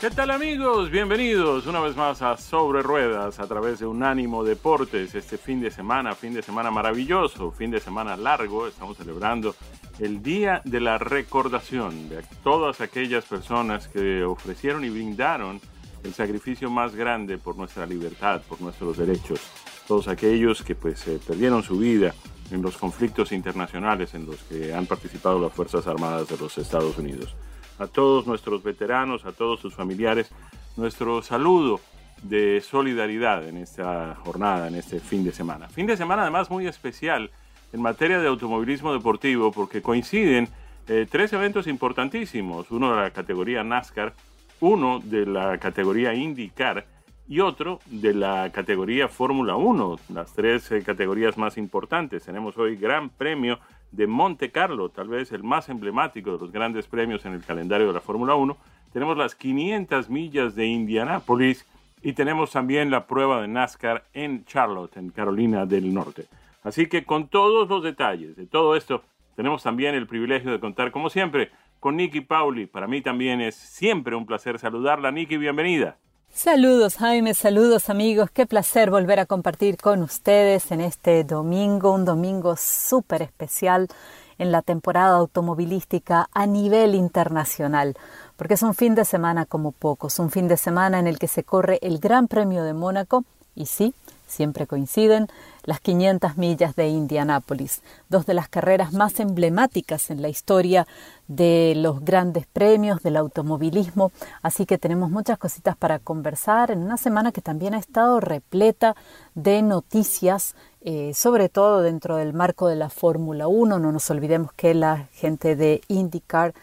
¿Qué tal amigos? Bienvenidos una vez más a Sobre Ruedas a través de Unánimo Deportes. Este fin de semana, fin de semana maravilloso, fin de semana largo. Estamos celebrando el Día de la Recordación de todas aquellas personas que ofrecieron y brindaron el sacrificio más grande por nuestra libertad, por nuestros derechos. Todos aquellos que pues eh, perdieron su vida en los conflictos internacionales en los que han participado las Fuerzas Armadas de los Estados Unidos a todos nuestros veteranos, a todos sus familiares, nuestro saludo de solidaridad en esta jornada, en este fin de semana. Fin de semana además muy especial en materia de automovilismo deportivo porque coinciden eh, tres eventos importantísimos, uno de la categoría NASCAR, uno de la categoría IndyCar y otro de la categoría Fórmula 1, las tres eh, categorías más importantes. Tenemos hoy Gran Premio de Monte Carlo, tal vez el más emblemático de los grandes premios en el calendario de la Fórmula 1. Tenemos las 500 millas de Indianápolis y tenemos también la prueba de NASCAR en Charlotte, en Carolina del Norte. Así que con todos los detalles de todo esto, tenemos también el privilegio de contar, como siempre, con Nicky Pauli. Para mí también es siempre un placer saludarla. Nicky, bienvenida. Saludos Jaime, saludos amigos, qué placer volver a compartir con ustedes en este domingo, un domingo súper especial en la temporada automovilística a nivel internacional, porque es un fin de semana como pocos, un fin de semana en el que se corre el Gran Premio de Mónaco y sí, siempre coinciden, las 500 millas de Indianápolis, dos de las carreras más emblemáticas en la historia de los grandes premios del automovilismo, así que tenemos muchas cositas para conversar en una semana que también ha estado repleta de noticias, eh, sobre todo dentro del marco de la Fórmula 1, no nos olvidemos que la gente de IndyCar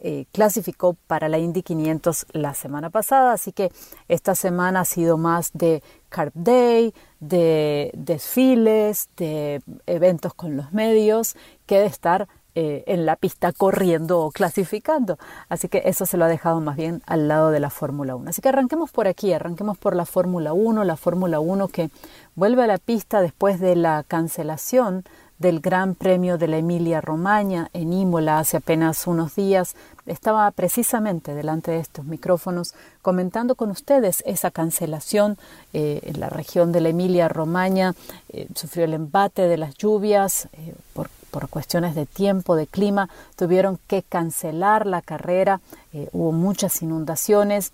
eh, clasificó para la Indy 500 la semana pasada, así que esta semana ha sido más de Carp Day, de desfiles, de eventos con los medios, que de estar eh, en la pista corriendo o clasificando. Así que eso se lo ha dejado más bien al lado de la Fórmula 1. Así que arranquemos por aquí, arranquemos por la Fórmula 1, la Fórmula 1 que vuelve a la pista después de la cancelación del Gran Premio de la Emilia Romagna en Imola hace apenas unos días, estaba precisamente delante de estos micrófonos comentando con ustedes esa cancelación eh, en la región de la Emilia Romagna. Eh, sufrió el embate de las lluvias eh, por, por, cuestiones de tiempo, de clima. Tuvieron que cancelar la carrera. hubo muchas inundaciones.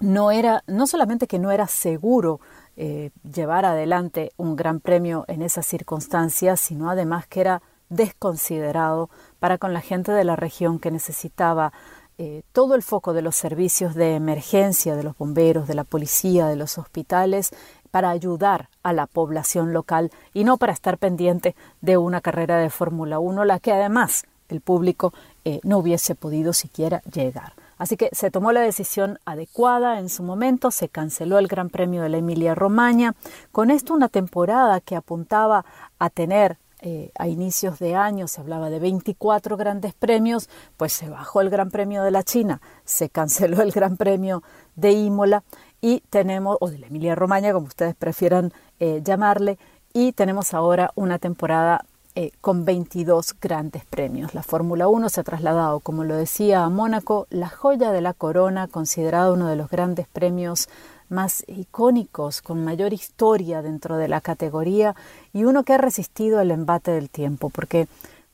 No era, no solamente que no era seguro eh, llevar adelante un gran premio en esas circunstancias, sino además que era desconsiderado para con la gente de la región que necesitaba eh, todo el foco de los servicios de emergencia, de los bomberos, de la policía, de los hospitales, para ayudar a la población local y no para estar pendiente de una carrera de Fórmula 1, la que además el público eh, no hubiese podido siquiera llegar. Así que se tomó la decisión adecuada en su momento, se canceló el Gran Premio de la Emilia Romagna. Con esto una temporada que apuntaba a tener eh, a inicios de año se hablaba de 24 grandes premios, pues se bajó el Gran Premio de la China, se canceló el Gran Premio de Imola y tenemos, o de la Emilia Romagna, como ustedes prefieran eh, llamarle, y tenemos ahora una temporada eh, con 22 grandes premios. La Fórmula 1 se ha trasladado, como lo decía, a Mónaco, la joya de la corona, considerado uno de los grandes premios más icónicos, con mayor historia dentro de la categoría y uno que ha resistido el embate del tiempo, porque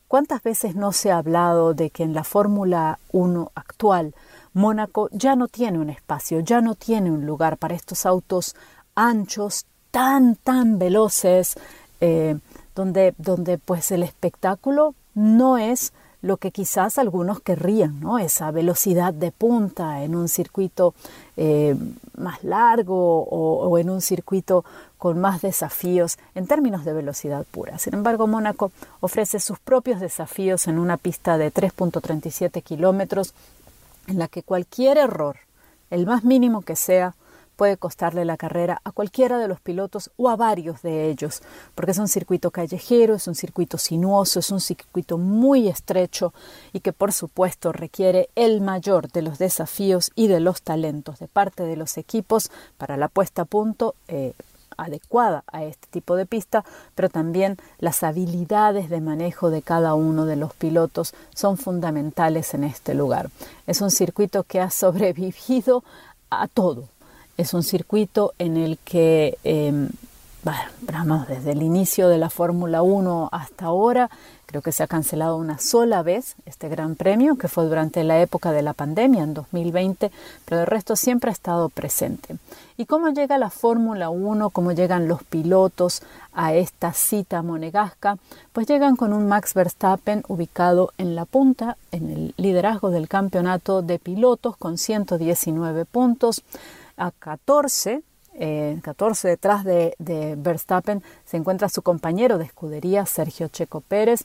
¿cuántas veces no se ha hablado de que en la Fórmula 1 actual Mónaco ya no tiene un espacio, ya no tiene un lugar para estos autos anchos, tan, tan veloces, eh, donde, donde pues el espectáculo no es lo que quizás algunos querrían, ¿no? Esa velocidad de punta en un circuito eh, más largo o, en un circuito con más desafíos en términos de velocidad pura. Sin embargo, Mónaco ofrece sus propios desafíos en una pista de 3.37 kilómetros en la que cualquier error, el más mínimo que sea, puede costarle la carrera a cualquiera de los pilotos o a varios de ellos, porque es un circuito callejero, es un circuito sinuoso, es un circuito muy estrecho y que por supuesto requiere el mayor de los desafíos y de los talentos de parte de los equipos para la puesta a punto. Eh, adecuada a este tipo de pista, pero también las habilidades de manejo de cada uno de los pilotos son fundamentales en este lugar. Es un circuito que ha sobrevivido a todo, es un circuito en el que, eh, desde el inicio de la Fórmula 1 hasta ahora, creo que se ha cancelado una sola vez este Gran Premio, que fue durante la época de la pandemia, en 2020, pero el resto siempre ha estado presente. ¿Y cómo llega la Fórmula 1, cómo llegan los pilotos a esta cita monegasca? Pues llegan con un Max Verstappen ubicado en la punta, en el liderazgo del campeonato de pilotos, con 119 puntos a 14, 14 eh, detrás de, Verstappen se encuentra su compañero de escudería Sergio Checo Pérez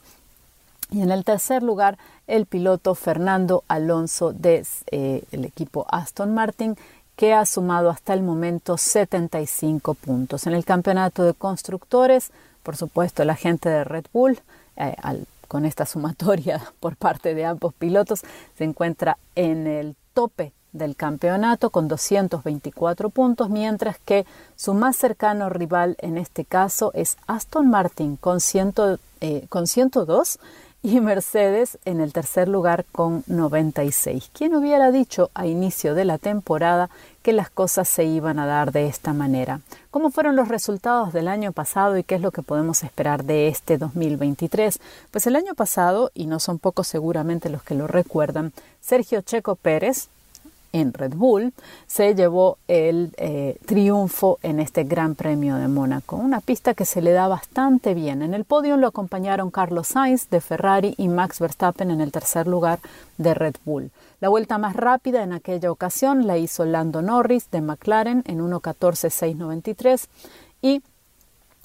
y en el tercer lugar el piloto Fernando Alonso del de, eh, equipo Aston Martin que ha sumado hasta el momento 75 puntos. En el campeonato de constructores, por supuesto, la gente de Red Bull, eh, con esta sumatoria por parte de ambos pilotos, se encuentra en el tope del campeonato con 224 puntos, mientras que su más cercano rival en este caso es Aston Martin con, eh, con 102 y Mercedes en el tercer lugar con 96. ¿Quién hubiera dicho a inicio de la temporada que las cosas se iban a dar de esta manera? ¿Cómo fueron los resultados del año pasado y qué es lo que podemos esperar de este 2023? Pues el año pasado, y no son pocos seguramente los que lo recuerdan, Sergio Checo Pérez, en Red Bull, se llevó el eh, triunfo en este Gran Premio de Mónaco. Una pista que se le da bastante bien. En el podio lo acompañaron Carlos Sainz de Ferrari y Max Verstappen en el tercer lugar de Red Bull. La vuelta más rápida en aquella ocasión la hizo Lando Norris de McLaren en 1.14.693 y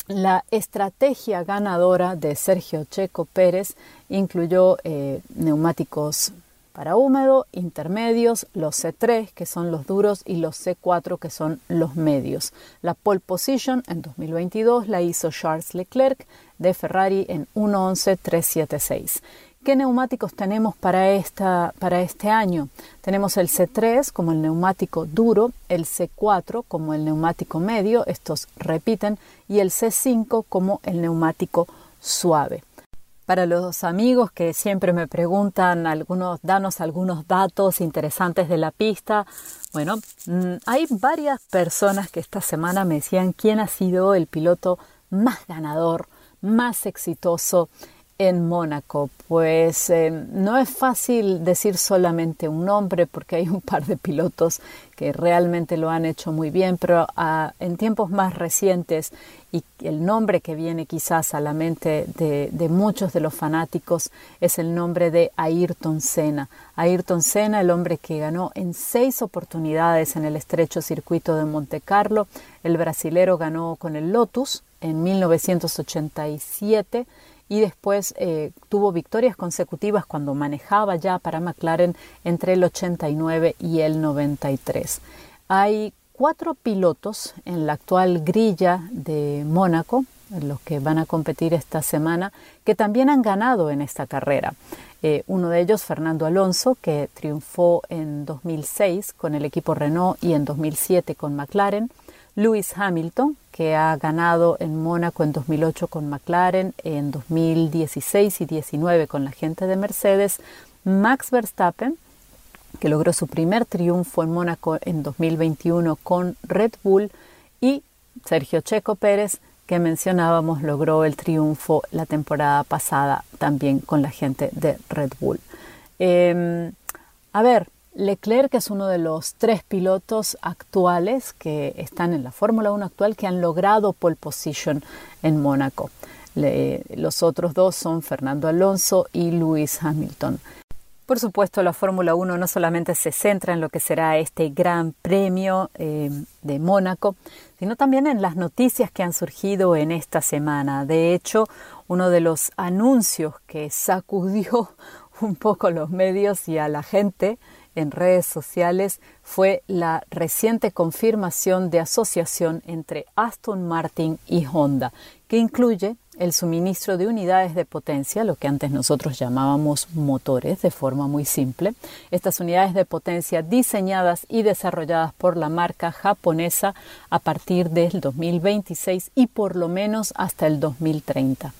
la estrategia ganadora de Sergio Checo Pérez incluyó eh, neumáticos para húmedo, intermedios, los C3 que son los duros y los C4 que son los medios. La pole position en 2022 la hizo Charles Leclerc de Ferrari en 1.11.376. ¿Qué neumáticos tenemos para, esta, para este año? Tenemos el C3 como el neumático duro, el C4 como el neumático medio, estos repiten, y el C5 como el neumático suave. Para los amigos que siempre me preguntan algunos, danos algunos datos interesantes de la pista. Bueno, mm, hay varias personas que esta semana me decían quién ha sido el piloto más ganador, más exitoso en Mónaco? Pues eh, no es fácil decir solamente un nombre porque hay un par de pilotos que realmente lo han hecho muy bien, pero ah, en tiempos más recientes y el nombre que viene quizás a la mente de, de, muchos de los fanáticos es el nombre de Ayrton Senna. Ayrton Senna, el hombre que ganó en seis oportunidades en el estrecho circuito de Monte Carlo. El brasilero ganó con el Lotus en 1987 y después eh, tuvo victorias consecutivas cuando manejaba ya para McLaren entre el 89 y el 93. Hay cuatro pilotos en la actual grilla de Mónaco, los que van a competir esta semana, que también han ganado en esta carrera. Eh, uno de ellos, Fernando Alonso, que triunfó en 2006 con el equipo Renault y en 2007 con McLaren. Lewis Hamilton, que ha ganado en Mónaco en 2008 con McLaren, en 2016 y 2019 con la gente de Mercedes, Max Verstappen, que logró su primer triunfo en Mónaco en 2021 con Red Bull, y Sergio Checo Pérez, que mencionábamos, logró el triunfo la temporada pasada también con la gente de Red Bull. Em, a ver, Leclerc es uno de los tres pilotos actuales que están en la Fórmula 1 actual que han logrado pole position en Mónaco. los otros dos son Fernando Alonso y Lewis Hamilton. Por supuesto, la Fórmula 1 no solamente se centra en lo que será este gran premio eh, de Mónaco, sino también en las noticias que han surgido en esta semana. De hecho, uno de los anuncios que sacudió un poco los medios y a la gente en redes sociales fue la reciente confirmación de asociación entre Aston Martin y Honda, que incluye el suministro de unidades de potencia, lo que antes nosotros llamábamos motores de forma muy simple. Estas unidades de potencia diseñadas y desarrolladas por la marca japonesa a partir del 2026 y por lo menos hasta el 2030.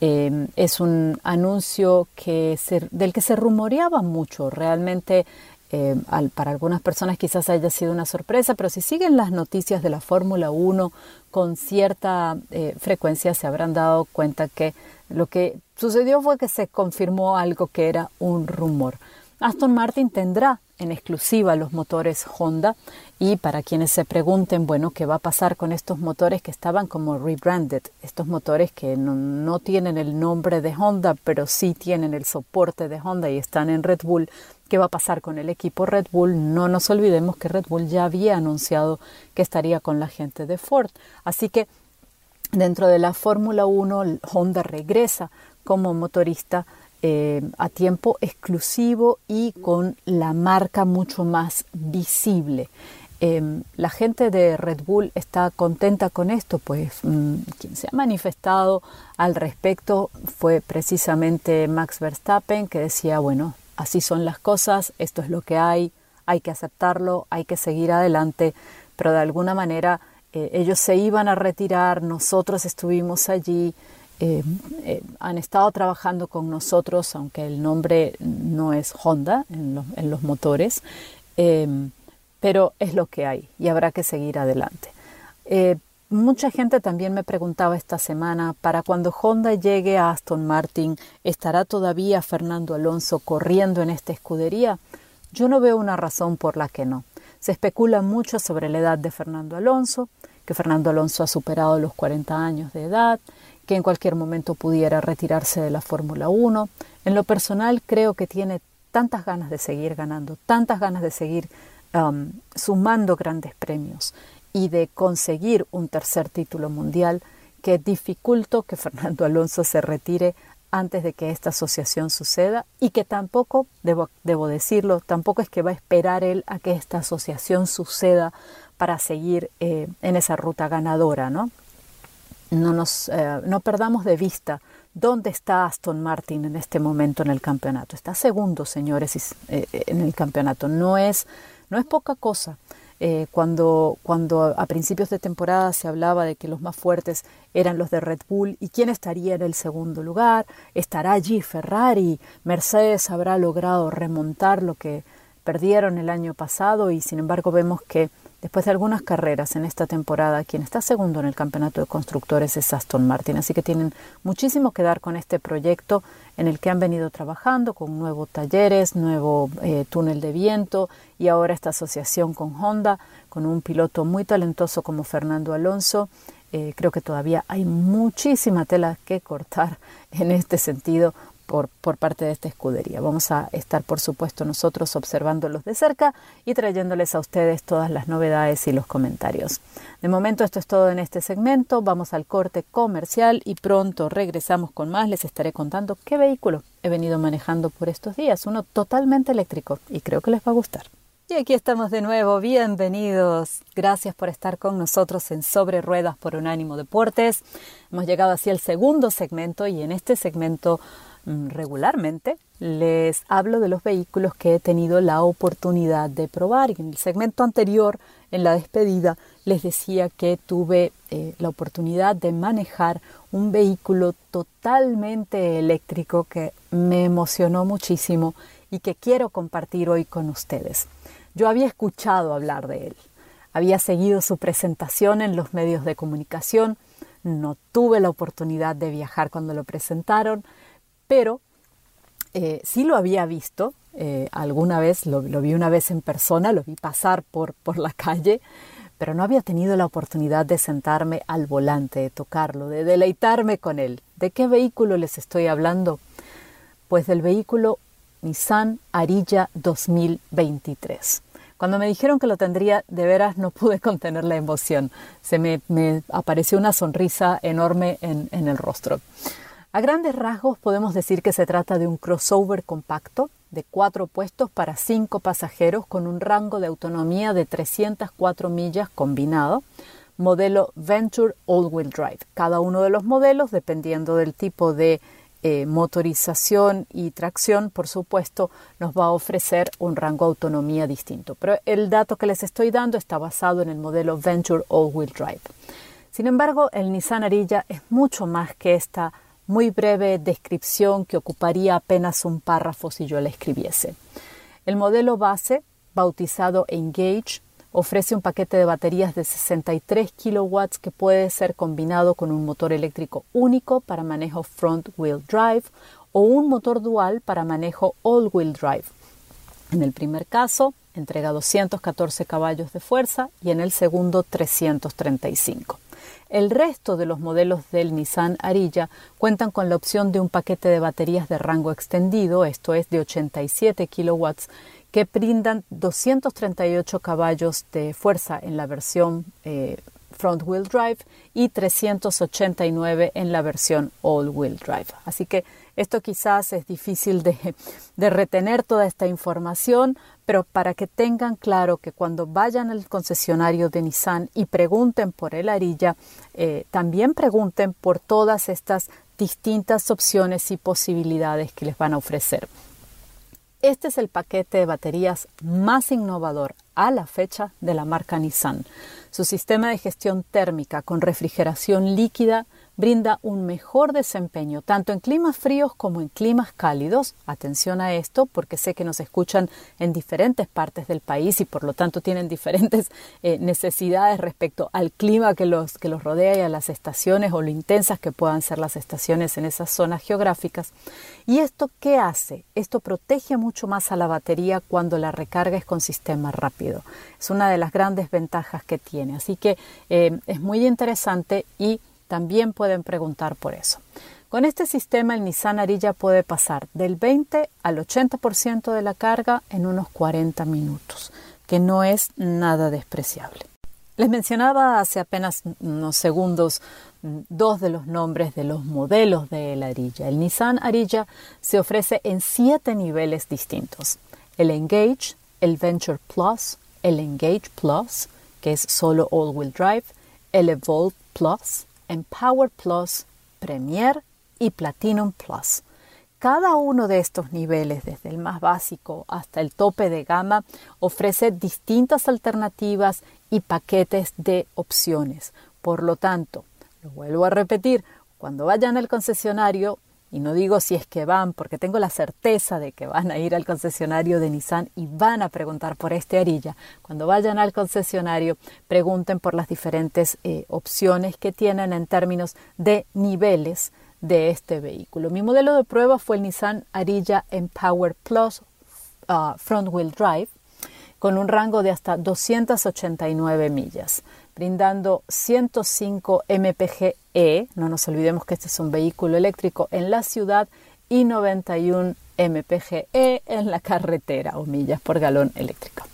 Eh, es un anuncio que del que se rumoreaba mucho. Realmente eh, para algunas personas quizás haya sido una sorpresa, pero si siguen las noticias de la Fórmula 1 con cierta eh, frecuencia se habrán dado cuenta que lo que sucedió fue que se confirmó algo que era un rumor. Aston Martin tendrá en exclusiva los motores Honda y para quienes se pregunten, bueno, ¿qué va a pasar con estos motores que estaban como rebranded? Estos motores que no, no tienen el nombre de Honda, pero sí tienen el soporte de Honda y están en Red Bull. ¿Qué va a pasar con el equipo Red Bull? No nos olvidemos que Red Bull ya había anunciado que estaría con la gente de Ford. Así que dentro de la Fórmula 1, Honda regresa como motorista eh, a tiempo exclusivo y con la marca mucho más visible. Em, la gente de Red Bull está contenta con esto, pues mm, quien se ha manifestado al respecto fue precisamente Max Verstappen, que decía, bueno, así son las cosas, esto es lo que hay, hay que aceptarlo, hay que seguir adelante, pero de alguna manera eh, ellos se iban a retirar, nosotros estuvimos allí, eh, eh, han estado trabajando con nosotros, aunque el nombre no es Honda en, los motores, em, pero es lo que hay y habrá que seguir adelante. Eh, mucha gente también me preguntaba esta semana, para cuando Honda llegue a Aston Martin, ¿estará todavía Fernando Alonso corriendo en esta escudería? Yo no veo una razón por la que no. Se especula mucho sobre la edad de Fernando Alonso, que Fernando Alonso ha superado los 40 años de edad, que en cualquier momento pudiera retirarse de la Fórmula 1. En lo personal creo que tiene tantas ganas de seguir ganando, tantas ganas de seguir um, sumando grandes premios y de conseguir un tercer título mundial que dificulto que Fernando Alonso se retire antes de que esta asociación suceda y que tampoco, debo, debo decirlo, tampoco es que va a esperar él a que esta asociación suceda para seguir eh, en esa ruta ganadora, ¿no? no, nos, eh, no perdamos de vista dónde está Aston Martin en este momento en el campeonato. Está segundo, señores, eh, en el campeonato. No es, no es poca cosa. Eh, cuando, cuando a principios de temporada se hablaba de que los más fuertes eran los de Red Bull y quién estaría en el segundo lugar, estará allí Ferrari, Mercedes habrá logrado remontar lo que perdieron el año pasado y sin embargo vemos que Después de algunas carreras en esta temporada, quien está segundo en el campeonato de constructores es Aston Martin, así que tienen muchísimo que dar con este proyecto en el que han venido trabajando con nuevos talleres, nuevo eh, túnel de viento y ahora esta asociación con Honda, con un piloto muy talentoso como Fernando Alonso. Eh, creo que todavía hay muchísima tela que cortar en este sentido por, parte de esta escudería. Vamos a estar, por supuesto, nosotros observándolos de cerca y trayéndoles a ustedes todas las novedades y los comentarios. De momento esto es todo en este segmento. Vamos al corte comercial y pronto regresamos con más. Les estaré contando qué vehículo he venido manejando por estos días. Uno totalmente eléctrico y creo que les va a gustar. Y aquí estamos de nuevo, bienvenidos. Gracias por estar con nosotros en Sobre Ruedas por Unánimo Deportes. Hemos llegado así al segundo segmento y en este segmento regularmente les hablo de los vehículos que he tenido la oportunidad de probar. Y en el segmento anterior, en la despedida, les decía que tuve eh, la oportunidad de manejar un vehículo totalmente eléctrico que me emocionó muchísimo y que quiero compartir hoy con ustedes. Yo había escuchado hablar de él, había seguido su presentación en los medios de comunicación, no tuve la oportunidad de viajar cuando lo presentaron, pero eh, sí lo había visto eh, alguna vez, lo, vi una vez en persona, lo vi pasar por, por la calle, pero no había tenido la oportunidad de sentarme al volante, de tocarlo, de deleitarme con él. ¿De qué vehículo les estoy hablando? Pues del vehículo Nissan Arilla 2023. Cuando me dijeron que lo tendría, de veras no pude contener la emoción. Se me, apareció una sonrisa enorme en, en el rostro. A grandes rasgos podemos decir que se trata de un crossover compacto de cuatro puestos para cinco pasajeros con un rango de autonomía de 304 millas combinado, modelo Venture All-Wheel Drive. Cada uno de los modelos, dependiendo del tipo de eh, motorización y tracción, por supuesto, nos va a ofrecer un rango de autonomía distinto. Pero el dato que les estoy dando está basado en el modelo Venture All-Wheel Drive. Sin embargo, el Nissan Arilla es mucho más que esta muy breve descripción que ocuparía apenas un párrafo si yo la escribiese. El modelo base, bautizado Engage, ofrece un paquete de baterías de 63 kilowatts que puede ser combinado con un motor eléctrico único para manejo front wheel drive o un motor dual para manejo all wheel drive. En el primer caso, entrega 214 caballos de fuerza y en el segundo 335. El resto de los modelos del Nissan Arilla cuentan con la opción de un paquete de baterías de rango extendido, esto es de 87 kilowatts, que brindan 238 caballos de fuerza en la versión eh, front wheel drive y 389 en la versión all wheel drive. Así que esto quizás es difícil de, de retener toda esta información, pero para que tengan claro que cuando vayan al concesionario de Nissan y pregunten por el Arilla, eh, también pregunten por todas estas distintas opciones y posibilidades que les van a ofrecer. Este es el paquete de baterías más innovador a la fecha de la marca Nissan. Su sistema de gestión térmica con refrigeración líquida brinda un mejor desempeño tanto en climas fríos como en climas cálidos. Atención a esto porque sé que nos escuchan en diferentes partes del país y por lo tanto tienen diferentes eh, necesidades respecto al clima que los, que los rodea y a las estaciones o lo intensas que puedan ser las estaciones en esas zonas geográficas. ¿Y esto qué hace? Esto protege mucho más a la batería cuando la recarga es con sistema rápido. Es una de las grandes ventajas que tiene. Así que eh, es muy interesante y también pueden preguntar por eso. Con este sistema el Nissan Arilla puede pasar del 20 al 80% de la carga en unos 40 minutos, que no es nada despreciable. Les mencionaba hace apenas unos segundos dos de los nombres de los modelos de la Arilla. El Nissan Arilla se ofrece en siete niveles distintos. El Engage, el Venture Plus, el Engage Plus, que es solo all-wheel drive, el Evolve Plus, Empower Plus, Premier y Platinum Plus. Cada uno de estos niveles, desde el más básico hasta el tope de gama, ofrece distintas alternativas y paquetes de opciones. Por lo tanto, lo vuelvo a repetir, cuando vayan al concesionario, y no digo si es que van, porque tengo la certeza de que van a ir al concesionario de Nissan y van a preguntar por este arilla. Cuando vayan al concesionario, pregunten por las diferentes eh, opciones que tienen en términos de niveles de este vehículo. Mi modelo de prueba fue el Nissan Arilla Empower Plus uh, Front Wheel Drive con un rango de hasta 289 millas brindando 105 mpg-e, no nos olvidemos que este es un vehículo eléctrico en la ciudad, y 91 mpg-e en la carretera o millas por galón eléctrico.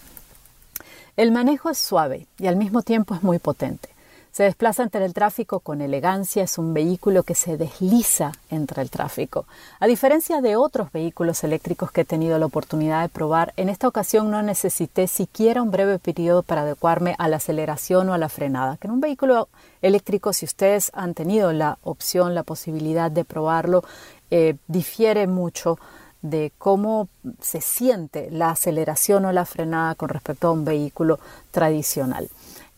El manejo es suave y al mismo tiempo es muy potente. Se desplaza entre el tráfico con elegancia, es un vehículo que se desliza entre el tráfico. A diferencia de otros vehículos eléctricos que he tenido la oportunidad de probar, en esta ocasión no necesité siquiera un breve periodo para adecuarme a la aceleración o a la frenada, que en un vehículo eléctrico, si ustedes han tenido la opción, la posibilidad de probarlo, eh, difiere mucho de cómo se siente la aceleración o la frenada con respecto a un vehículo tradicional.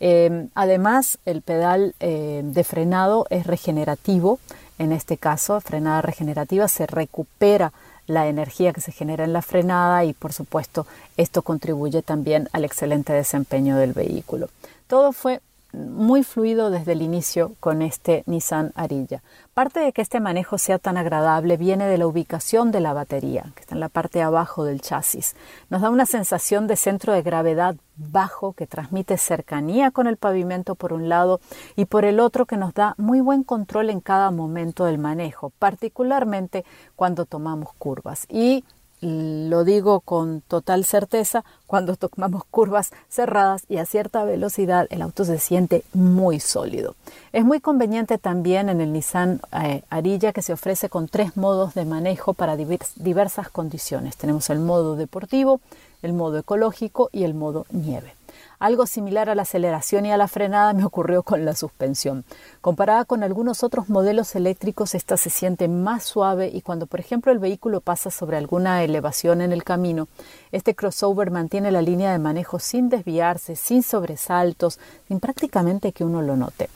Em, además, el pedal eh, de frenado es regenerativo. En este caso, frenada regenerativa, se recupera la energía que se genera en la frenada y, por supuesto, esto contribuye también al excelente desempeño del vehículo. Todo fue muy fluido desde el inicio con este Nissan Arilla. Parte de que este manejo sea tan agradable viene de la ubicación de la batería, que está en la parte de abajo del chasis. Nos da una sensación de centro de gravedad bajo que transmite cercanía con el pavimento por un lado y por el otro que nos da muy buen control en cada momento del manejo, particularmente cuando tomamos curvas. Y lo digo con total certeza, cuando tomamos curvas cerradas y a cierta velocidad el auto se siente muy sólido. Es muy conveniente también en el Nissan eh, Arilla que se ofrece con tres modos de manejo para diversas condiciones. Tenemos el modo deportivo, el modo ecológico y el modo nieve. Algo similar a la aceleración y a la frenada me ocurrió con la suspensión. Comparada con algunos otros modelos eléctricos, esta se siente más suave y cuando, por ejemplo, el vehículo pasa sobre alguna elevación en el camino, este crossover mantiene la línea de manejo sin desviarse, sin sobresaltos, sin prácticamente que uno lo note.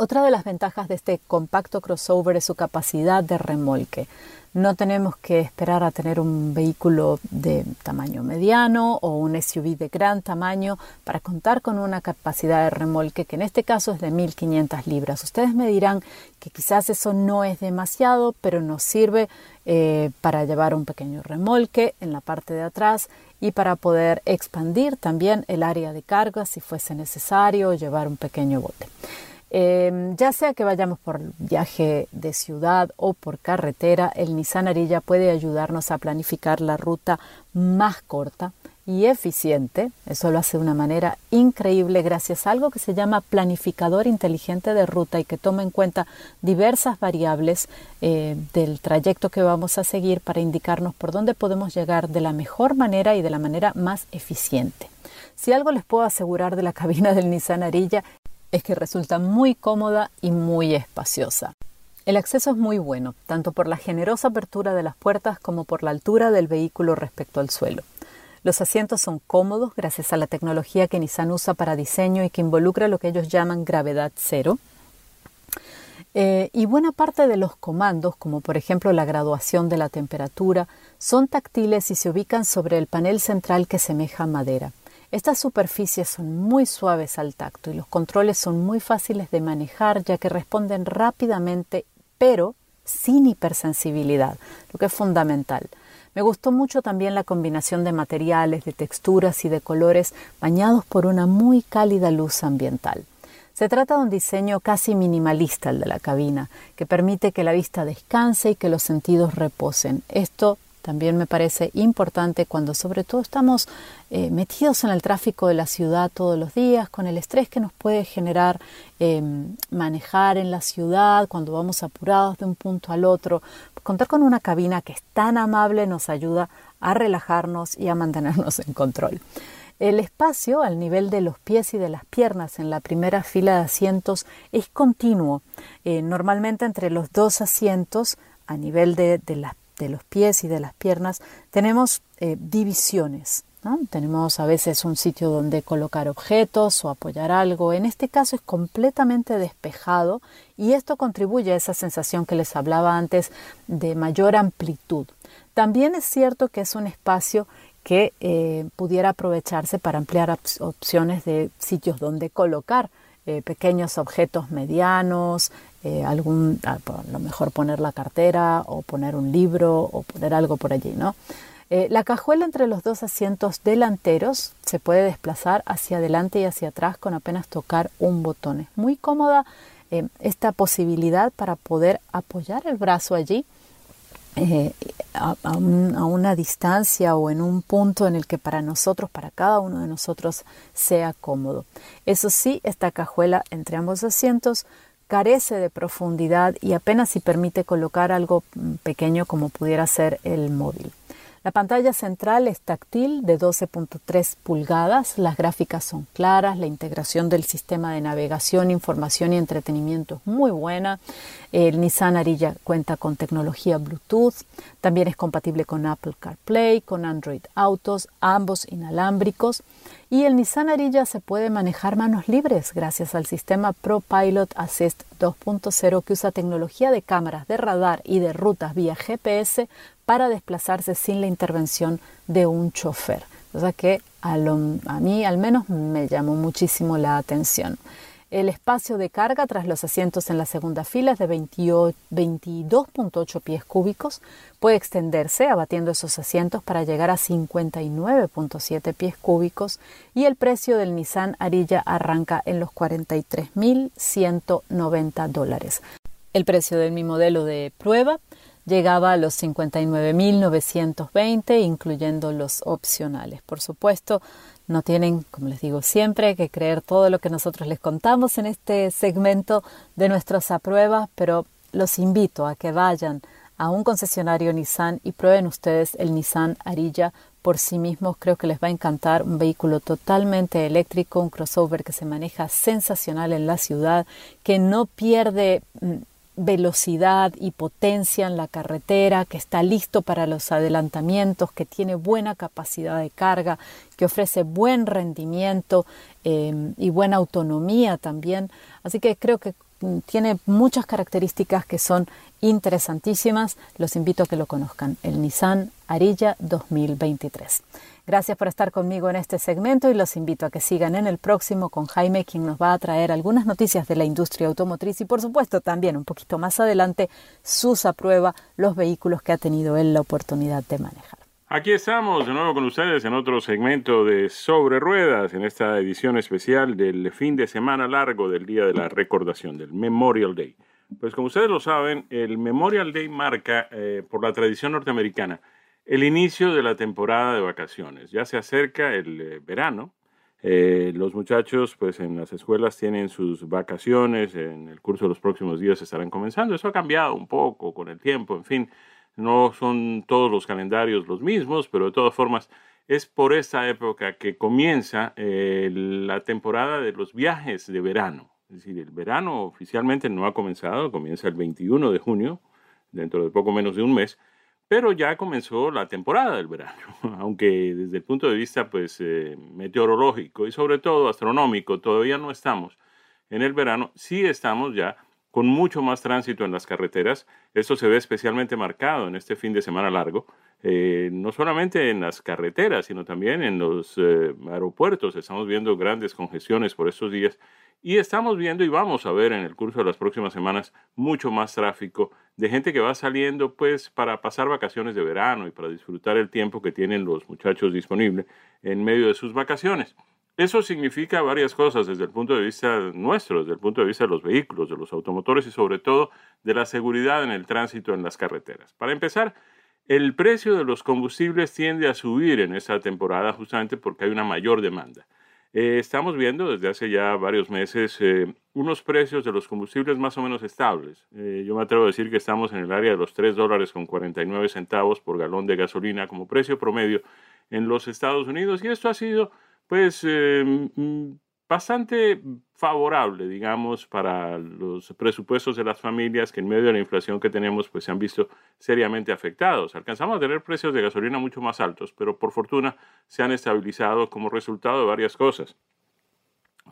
Otra de las ventajas de este compacto crossover es su capacidad de remolque. No tenemos que esperar a tener un vehículo de tamaño mediano o un SUV de gran tamaño para contar con una capacidad de remolque que en este caso es de 1500 libras. Ustedes me dirán que quizás eso no es demasiado, pero nos sirve eh, para llevar un pequeño remolque en la parte de atrás y para poder expandir también el área de carga si fuese necesario llevar un pequeño bote. Em, ya sea que vayamos por viaje de ciudad o por carretera, el Nissan Arilla puede ayudarnos a planificar la ruta más corta y eficiente. Eso lo hace de una manera increíble gracias a algo que se llama planificador inteligente de ruta y que toma en cuenta diversas variables eh, del trayecto que vamos a seguir para indicarnos por dónde podemos llegar de la mejor manera y de la manera más eficiente. Si algo les puedo asegurar de la cabina del Nissan Arilla es que resulta muy cómoda y muy espaciosa. El acceso es muy bueno, tanto por la generosa apertura de las puertas como por la altura del vehículo respecto al suelo. Los asientos son cómodos gracias a la tecnología que Nissan usa para diseño y que involucra lo que ellos llaman gravedad cero. Eh, y buena parte de los comandos, como por ejemplo la graduación de la temperatura, son táctiles y se ubican sobre el panel central que semeja madera. Estas superficies son muy suaves al tacto y los controles son muy fáciles de manejar ya que responden rápidamente pero sin hipersensibilidad, lo que es fundamental. Me gustó mucho también la combinación de materiales, de texturas y de colores bañados por una muy cálida luz ambiental. Se trata de un diseño casi minimalista el de la cabina, que permite que la vista descanse y que los sentidos reposen. Esto también me parece importante cuando sobre todo estamos eh, metidos en el tráfico de la ciudad todos los días, con el estrés que nos puede generar em, manejar en la ciudad, cuando vamos apurados de un punto al otro. Contar con una cabina que es tan amable nos ayuda a relajarnos y a mantenernos en control. El espacio al nivel de los pies y de las piernas en la primera fila de asientos es continuo, eh, normalmente entre los dos asientos a nivel de, de las de los pies y de las piernas, tenemos eh, divisiones. Tenemos a veces un sitio donde colocar objetos o apoyar algo. En este caso es completamente despejado y esto contribuye a esa sensación que les hablaba antes de mayor amplitud. También es cierto que es un espacio que eh, pudiera aprovecharse para ampliar opciones de sitios donde colocar eh, pequeños objetos medianos, eh, algún, a lo mejor poner la cartera o poner un libro o poner algo por allí, ¿no? Eh, la cajuela entre los dos asientos delanteros se puede desplazar hacia adelante y hacia atrás con apenas tocar un botón. Es muy cómoda esta posibilidad para poder apoyar el brazo allí eh, a, una distancia o en un punto en el que para nosotros, para cada uno de nosotros, sea cómodo. Eso sí, esta cajuela entre ambos asientos carece de profundidad y apenas si permite colocar algo mm, pequeño como pudiera ser el móvil. La pantalla central es táctil de 12.3 pulgadas, las gráficas son claras, la integración del sistema de navegación, información y entretenimiento es muy buena. El Nissan Arilla cuenta con tecnología Bluetooth, también es compatible con Apple CarPlay, con Android Autos, ambos inalámbricos. Y el Nissan Arilla se puede manejar manos libres gracias al sistema ProPilot Assist 2.0 que usa tecnología de cámaras, de radar y de rutas vía GPS para desplazarse sin la intervención de un chofer. O sea que a, a mí al menos me llamó muchísimo la atención. El espacio de carga tras los asientos en la segunda fila es de 22.8 pies cúbicos. Puede extenderse abatiendo esos asientos para llegar a 59.7 pies cúbicos y el precio del Nissan Arilla arranca en los 43.190 dólares. El precio de mi modelo de prueba llegaba a los 59.920, incluyendo los opcionales. Por supuesto, no tienen, como les digo siempre, que creer todo lo que nosotros les contamos en este segmento de nuestras apruebas, pero los invito a que vayan a un concesionario Nissan y prueben ustedes el Nissan Arilla por sí mismos. Creo que les va a encantar un vehículo totalmente eléctrico, un crossover que se maneja sensacional en la ciudad, que no pierde mm, velocidad y potencia en la carretera, que está listo para los adelantamientos, que tiene buena capacidad de carga, que ofrece buen rendimiento eh, y buena autonomía también. Así que creo que tiene muchas características que son interesantísimas. Los invito a que lo conozcan, el Nissan Arilla 2023. Gracias por estar conmigo en este segmento y los invito a que sigan en el próximo con Jaime, quien nos va a traer algunas noticias de la industria automotriz y por supuesto también un poquito más adelante sus aprueba los vehículos que ha tenido él la oportunidad de manejar. Aquí estamos de nuevo con ustedes en otro segmento de Sobre Ruedas, en esta edición especial del fin de semana largo del Día de la Recordación, del Memorial Day. Pues como ustedes lo saben, el Memorial Day marca, eh, por la tradición norteamericana, el inicio de la temporada de vacaciones. Ya se acerca el eh, verano. Eh, los muchachos, pues en las escuelas tienen sus vacaciones, en el curso de los próximos días estarán comenzando. Eso ha cambiado un poco con el tiempo, en fin, no son todos los calendarios los mismos, pero de todas formas es por esta época que comienza eh, la temporada de los viajes de verano. Es decir, el verano oficialmente no ha comenzado, comienza el 21 de junio, dentro de poco menos de un mes, pero ya comenzó la temporada del verano, aunque desde el punto de vista pues, eh, meteorológico y sobre todo astronómico todavía no estamos en el verano, sí estamos ya con mucho más tránsito en las carreteras. Esto se ve especialmente marcado en este fin de semana largo, eh, no solamente en las carreteras, sino también en los eh, aeropuertos. Estamos viendo grandes congestiones por estos días y estamos viendo y vamos a ver en el curso de las próximas semanas mucho más tráfico de gente que va saliendo pues para pasar vacaciones de verano y para disfrutar el tiempo que tienen los muchachos disponible en medio de sus vacaciones. Eso significa varias cosas desde el punto de vista nuestro, desde el punto de vista de los vehículos, de los automotores y sobre todo de la seguridad en el tránsito en las carreteras. Para empezar, el precio de los combustibles tiende a subir en esta temporada justamente porque hay una mayor demanda. Eh, estamos viendo desde hace ya varios meses eh, unos precios de los combustibles más o menos estables. Eh, yo me atrevo a decir que estamos en el área de los 3 dólares con 49 centavos por galón de gasolina como precio promedio en los Estados Unidos y esto ha sido pues mm, bastante favorable, digamos, para los presupuestos de las familias que en medio de la inflación que tenemos, pues se han visto seriamente afectados. Alcanzamos a tener precios de gasolina mucho más altos, pero por fortuna se han estabilizado como resultado de varias cosas.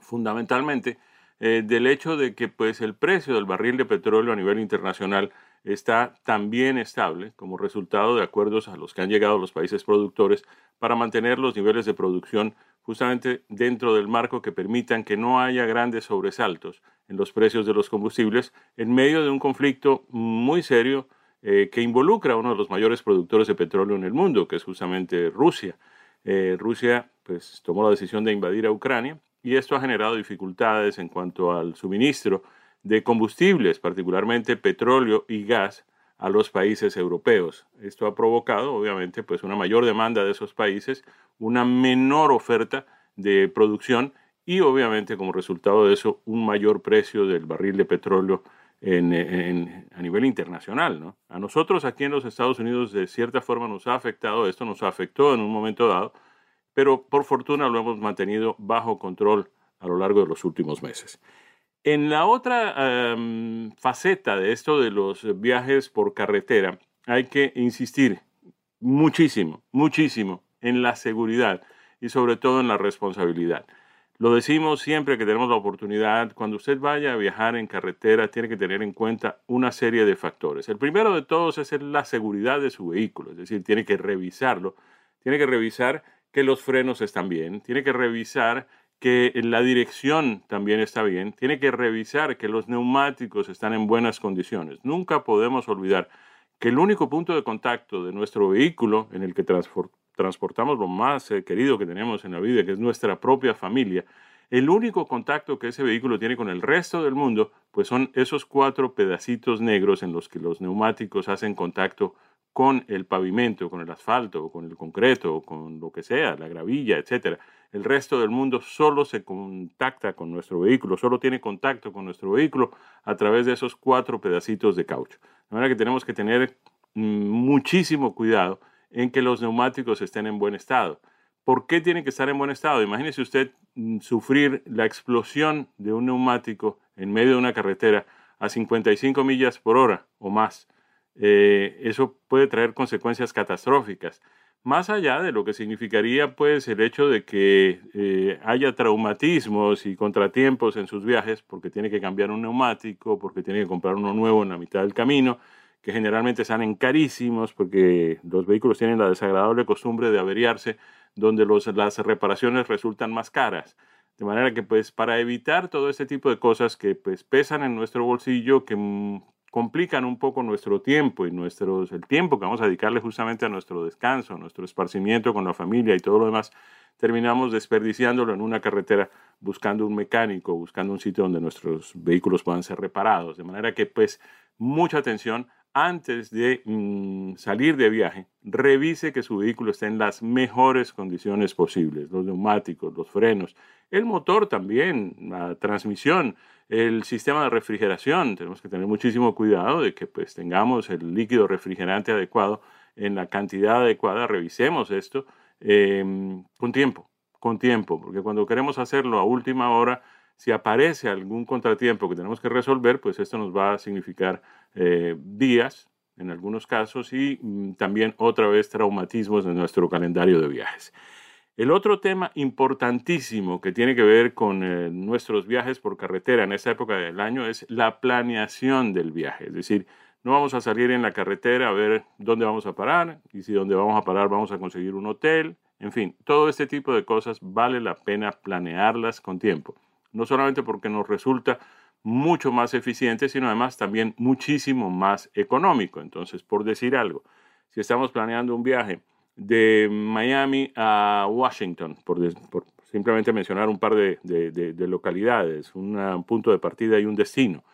Fundamentalmente, eh, del hecho de que pues el precio del barril de petróleo a nivel internacional está también estable como resultado de acuerdos a los que han llegado los países productores para mantener los niveles de producción justamente dentro del marco que permitan que no haya grandes sobresaltos en los precios de los combustibles en medio de un conflicto muy serio eh, que involucra a uno de los mayores productores de petróleo en el mundo, que es justamente Rusia. Eh, Rusia pues, tomó la decisión de invadir a Ucrania y esto ha generado dificultades en cuanto al suministro de combustibles, particularmente petróleo y gas, a los países europeos. Esto ha provocado, obviamente, pues una mayor demanda de esos países, una menor oferta de producción y, obviamente, como resultado de eso, un mayor precio del barril de petróleo a nivel internacional. A nosotros aquí en los Estados Unidos, de cierta forma, nos ha afectado esto, nos afectó en un momento dado, pero por fortuna lo hemos mantenido bajo control a lo largo de los últimos meses. En la otra em, faceta de esto de los viajes por carretera, hay que insistir muchísimo, muchísimo en la seguridad y sobre todo en la responsabilidad. Lo decimos siempre que tenemos la oportunidad, cuando usted vaya a viajar en carretera, tiene que tener en cuenta una serie de factores. El primero de todos es la seguridad de su vehículo, es decir, tiene que revisarlo, tiene que revisar que los frenos están bien, tiene que revisar que la dirección también está bien, tiene que revisar que los neumáticos están en buenas condiciones. Nunca podemos olvidar que el único punto de contacto de nuestro vehículo en el que transportamos lo más eh, querido que tenemos en la vida, que es nuestra propia familia, el único contacto que ese vehículo tiene con el resto del mundo, pues son esos cuatro pedacitos negros en los que los neumáticos hacen contacto con el pavimento, con el asfalto, con el concreto, con lo que sea, la gravilla, etc. El resto del mundo solo se contacta con nuestro vehículo, solo tiene contacto con nuestro vehículo a través de esos cuatro pedacitos de caucho. De manera que tenemos que tener mm, muchísimo cuidado en que los neumáticos estén en buen estado. ¿Por qué tienen que estar en buen estado? Imagínese usted mm, sufrir la explosión de un neumático en medio de una carretera a 55 millas por hora o más eh, eso puede traer consecuencias catastróficas. Más allá de lo que significaría pues el hecho de que eh, haya traumatismos y contratiempos en sus viajes porque tiene que cambiar un neumático, porque tiene que comprar uno nuevo en la mitad del camino, que generalmente salen carísimos porque los vehículos tienen la desagradable costumbre de averiarse donde las reparaciones resultan más caras. De manera que pues para evitar todo este tipo de cosas que pues pesan en nuestro bolsillo, que mm, complican un poco nuestro tiempo y nuestros, el tiempo que vamos a dedicarle justamente a nuestro descanso, a nuestro esparcimiento con la familia y todo lo demás, terminamos desperdiciándolo en una carretera buscando un mecánico, buscando un sitio donde nuestros vehículos puedan ser reparados. De manera que pues mucha atención antes de mm, salir de viaje, revise que su vehículo esté en las mejores condiciones posibles, los neumáticos, los frenos, el motor también, la transmisión, el sistema de refrigeración. Tenemos que tener muchísimo cuidado de que pues tengamos el líquido refrigerante adecuado en la cantidad adecuada. Revisemos esto em, con tiempo, con tiempo, porque cuando queremos hacerlo a última hora, si aparece algún contratiempo que tenemos que resolver, pues esto nos va a significar eh, días en algunos casos y mm, también otra vez traumatismos en nuestro calendario de viajes. El otro tema importantísimo que tiene que ver con eh, nuestros viajes por carretera en esta época del año es la planeación del viaje. Es decir, no vamos a salir en la carretera a ver dónde vamos a parar y si dónde vamos a parar vamos a conseguir un hotel. En fin, todo este tipo de cosas vale la pena planearlas con tiempo. No solamente porque nos resulta mucho más eficiente, sino además también muchísimo más económico. Entonces, por decir algo, si estamos planeando un viaje de Miami a Washington, por, simplemente mencionar un par de, localidades, un punto de partida y un destino.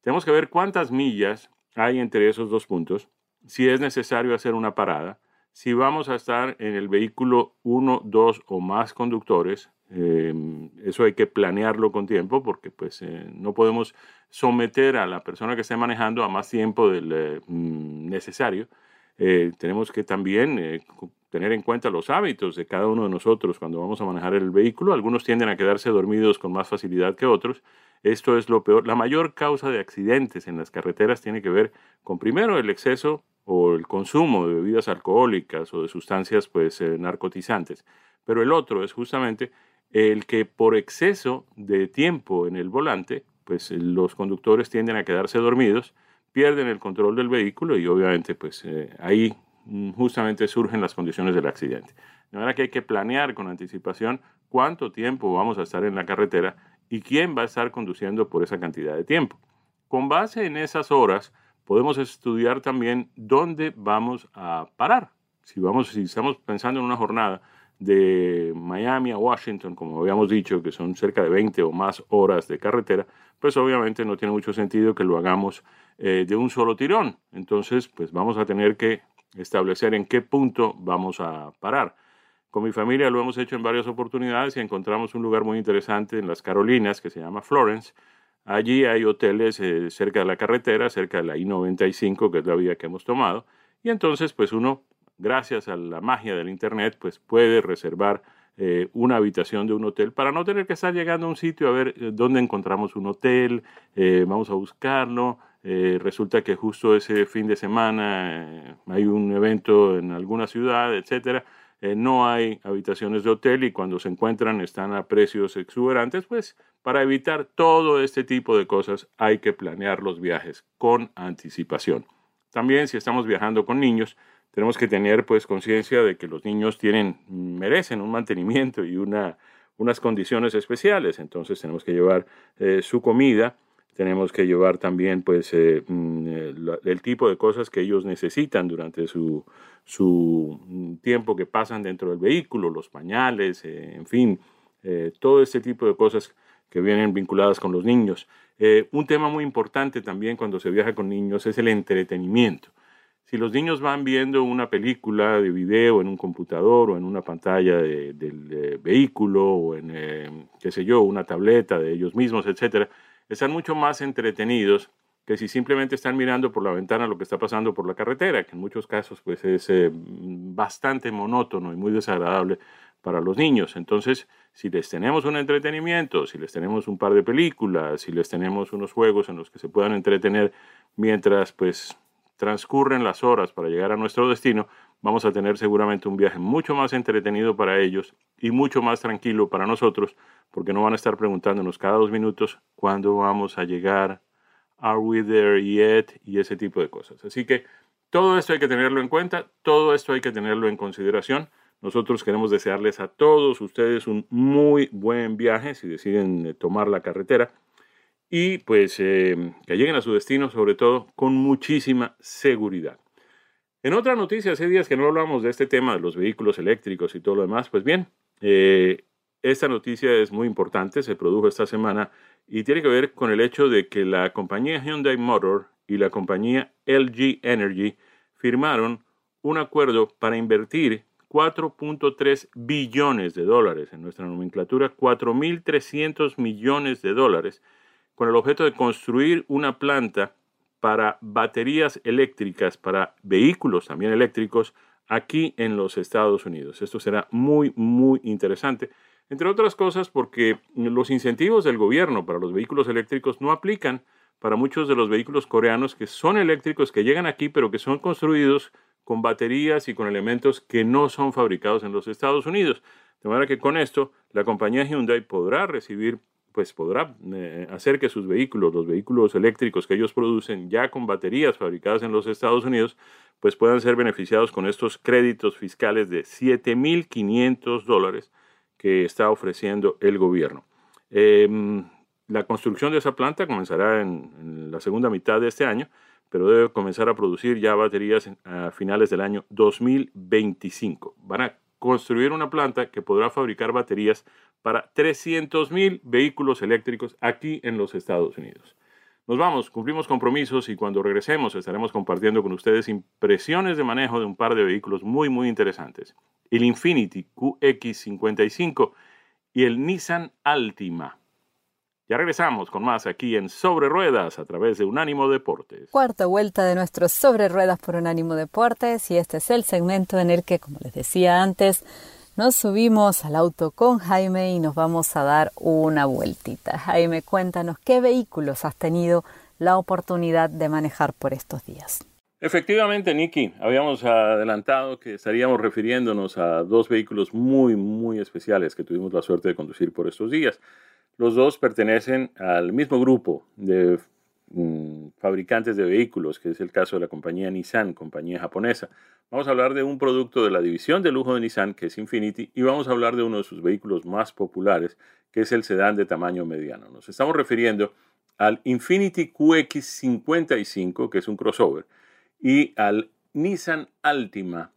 Tenemos que ver cuántas millas hay entre esos dos puntos, si es necesario hacer una parada, si vamos a estar en el vehículo uno, dos o más conductores. Em, eso hay que planearlo con tiempo porque pues eh, no podemos someter a la persona que esté manejando a más tiempo del eh, mm, necesario eh, tenemos que también eh, tener en cuenta los hábitos de cada uno de nosotros cuando vamos a manejar el vehículo. Algunos tienden a quedarse dormidos con más facilidad que otros. Esto es lo peor. La mayor causa de accidentes en las carreteras tiene que ver con primero el exceso o el consumo de bebidas alcohólicas o de sustancias pues eh, narcotizantes. Pero el otro es justamente el que por exceso de tiempo en el volante, pues los conductores tienden a quedarse dormidos pierden el control del vehículo y obviamente pues eh, ahí mm, justamente surgen las condiciones del accidente. De manera que hay que planear con anticipación cuánto tiempo vamos a estar en la carretera y quién va a estar conduciendo por esa cantidad de tiempo. Con base en esas horas podemos estudiar también dónde vamos a parar. Si vamos si estamos pensando en una jornada de Miami a Washington, como habíamos dicho, que son cerca de 20 o más horas de carretera, pues obviamente no tiene mucho sentido que lo hagamos eh, de un solo tirón. Entonces, pues vamos a tener que establecer en qué punto vamos a parar. Con mi familia lo hemos hecho en varias oportunidades y encontramos un lugar muy interesante en las Carolinas que se llama Florence. Allí hay hoteles eh, cerca de la carretera, cerca de la I-95, que es la vía que hemos tomado. Y entonces, pues uno gracias a la magia del Internet, pues puede reservar eh, una habitación de un hotel para no tener que estar llegando a un sitio a ver eh, dónde encontramos un hotel, eh, vamos a buscarlo. resulta que justo ese fin de semana hay un evento en alguna ciudad, etcétera. no hay habitaciones de hotel y cuando se encuentran están a precios exuberantes, pues para evitar todo este tipo de cosas hay que planear los viajes con anticipación. También si estamos viajando con niños, tenemos que tener pues conciencia de que los niños tienen, merecen un mantenimiento y una, unas condiciones especiales. Entonces tenemos que llevar eh, su comida, tenemos que llevar también pues eh, mm, el, tipo de cosas que ellos necesitan durante su, su mm, tiempo que pasan dentro del vehículo, los pañales, eh, en fin, todo este tipo de cosas que vienen vinculadas con los niños. un tema muy importante también cuando se viaja con niños es el entretenimiento si los niños van viendo una película de video en un computador o en una pantalla del vehículo o en, eh, qué sé yo, una tableta de ellos mismos, etcétera, están mucho más entretenidos que si simplemente están mirando por la ventana lo que está pasando por la carretera, que en muchos casos pues es eh, bastante monótono y muy desagradable para los niños. Entonces, si les tenemos un entretenimiento, si les tenemos un par de películas, si les tenemos unos juegos en los que se puedan entretener mientras pues transcurren las horas para llegar a nuestro destino, vamos a tener seguramente un viaje mucho más entretenido para ellos y mucho más tranquilo para nosotros, porque no van a estar preguntándonos cada dos minutos cuándo vamos a llegar, are we there yet y ese tipo de cosas. Así que todo esto hay que tenerlo en cuenta, todo esto hay que tenerlo en consideración. Nosotros queremos desearles a todos ustedes un muy buen viaje si deciden eh, tomar la carretera y pues eh, que lleguen a su destino sobre todo con muchísima seguridad. En otra noticia, hace días que no hablamos de este tema de los vehículos eléctricos y todo lo demás, pues bien, eh, esta noticia es muy importante, se produjo esta semana y tiene que ver con el hecho de que la compañía Hyundai Motor y la compañía LG Energy firmaron un acuerdo para invertir 4.3 billones de dólares, en nuestra nomenclatura 4.300 millones de dólares, con el objeto de construir una planta para baterías eléctricas, para vehículos también eléctricos, aquí en los Estados Unidos. Esto será muy, muy interesante, entre otras cosas porque los incentivos del gobierno para los vehículos eléctricos no aplican para muchos de los vehículos coreanos que son eléctricos, que llegan aquí, pero que son construidos con baterías y con elementos que no son fabricados en los Estados Unidos. De manera que con esto, la compañía Hyundai podrá recibir pues podrá eh, hacer que sus vehículos, los vehículos eléctricos que ellos producen ya con baterías fabricadas en los Estados Unidos, pues puedan ser beneficiados con estos créditos fiscales de 7.500 dólares que está ofreciendo el gobierno. Em, la construcción de esa planta comenzará en, la segunda mitad de este año, pero debe comenzar a producir ya baterías a finales del año 2025. Van a construir una planta que podrá fabricar baterías para 300.000 vehículos eléctricos aquí en los Estados Unidos. Nos vamos, cumplimos compromisos y cuando regresemos estaremos compartiendo con ustedes impresiones de manejo de un par de vehículos muy muy interesantes. El Infinity QX55 y el Nissan Altima. Ya regresamos con más aquí en Sobre Ruedas a través de Unánimo Deportes. Cuarta vuelta de nuestros Sobre Ruedas por Unánimo Deportes y este es el segmento en el que, como les decía antes, nos subimos al auto con Jaime y nos vamos a dar una vueltita. Jaime, cuéntanos qué vehículos has tenido la oportunidad de manejar por estos días. Efectivamente, Nicky, habíamos adelantado que estaríamos refiriéndonos a dos vehículos muy, muy especiales que tuvimos la suerte de conducir por estos días. Los dos pertenecen al mismo grupo de Mm, fabricantes de vehículos, que es el caso de la compañía Nissan, compañía japonesa. Vamos a hablar de un producto de la división de lujo de Nissan, que es Infinity, y vamos a hablar de uno de sus vehículos más populares, que es el sedán de tamaño mediano. Nos estamos refiriendo al Infinity QX55, que es un crossover, y al Nissan Altima,